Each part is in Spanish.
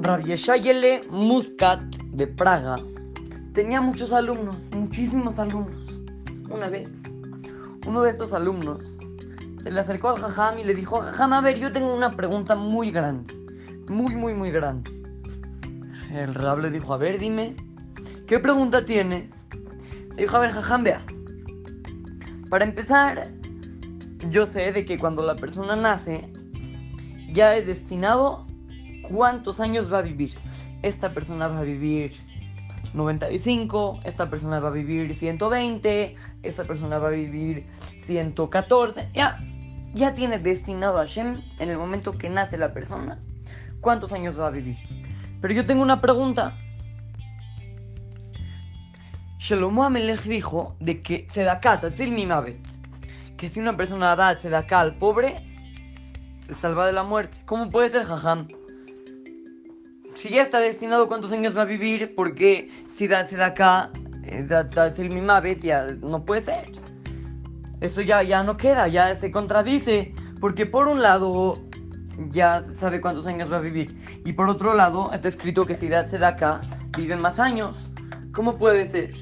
Rabbi Shayele Muscat de Praga tenía muchos alumnos, muchísimos alumnos. Una vez, uno de estos alumnos se le acercó al Jajam y le dijo, Jajam, a ver, yo tengo una pregunta muy grande, muy, muy, muy grande. El Rab le dijo, a ver, dime, ¿qué pregunta tienes? Le dijo, a ver, Jajam, vea. Para empezar, yo sé de que cuando la persona nace, ya es destinado cuántos años va a vivir. Esta persona va a vivir 95, esta persona va a vivir 120, esta persona va a vivir 114. Ya, ya tiene destinado a Shem en el momento que nace la persona cuántos años va a vivir. Pero yo tengo una pregunta. Shlomo Amelech dijo de que Tzedakat, Tatzil Mimavet, que si una persona da Tzedakat al pobre, se salva de la muerte. ¿Cómo puede ser, Jajam? Si ya está destinado cuántos años va a vivir, porque si da acá, eh, el Mimavet, ya no puede ser. Eso ya, ya no queda, ya se contradice. Porque por un lado ya sabe cuántos años va a vivir. Y por otro lado está escrito que si da acá, viven más años. ¿Cómo puede ser?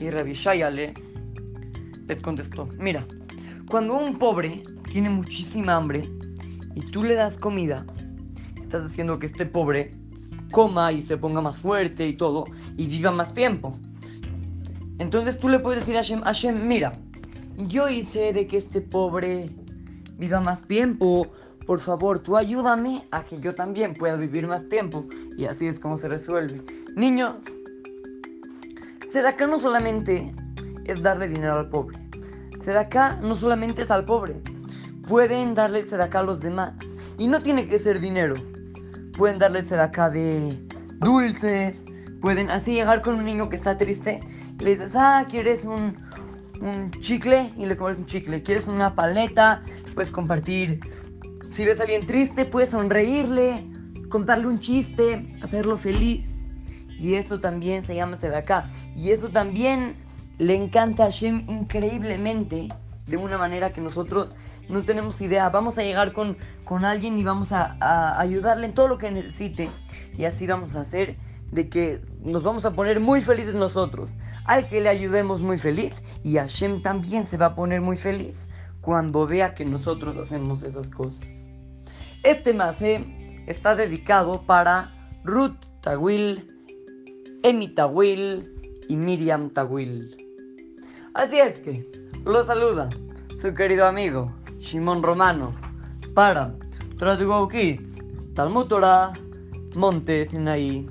Y Rabbi Shayale les contestó, mira, cuando un pobre tiene muchísima hambre y tú le das comida, estás haciendo que este pobre coma y se ponga más fuerte y todo y viva más tiempo. Entonces tú le puedes decir a Hashem, Hashem, mira, yo hice de que este pobre viva más tiempo. Por favor, tú ayúdame a que yo también pueda vivir más tiempo. Y así es como se resuelve. Niños, acá no solamente es darle dinero al pobre. acá no solamente es al pobre. Pueden darle acá a los demás. Y no tiene que ser dinero pueden darle acá de dulces, pueden así llegar con un niño que está triste y le dices, ah, ¿quieres un, un chicle? Y le comes un chicle. ¿Quieres una paleta? Puedes compartir. Si ves a alguien triste, puedes sonreírle, contarle un chiste, hacerlo feliz. Y eso también se llama acá. Y eso también le encanta a Shem increíblemente, de una manera que nosotros no tenemos idea. Vamos a llegar con, con alguien y vamos a, ayudarle en todo lo que necesite. Y así vamos a hacer de que nos vamos a poner muy felices nosotros. Al que le ayudemos muy feliz. Y Hashem también se va a poner muy feliz cuando vea que nosotros hacemos esas cosas. Este mase está dedicado para Ruth Tawil, Emi Tawil y Miriam Tawil. Así es que, lo saluda su querido amigo Shimon Romano, para Go Kids, Talmud Torah, Monte Sinaí.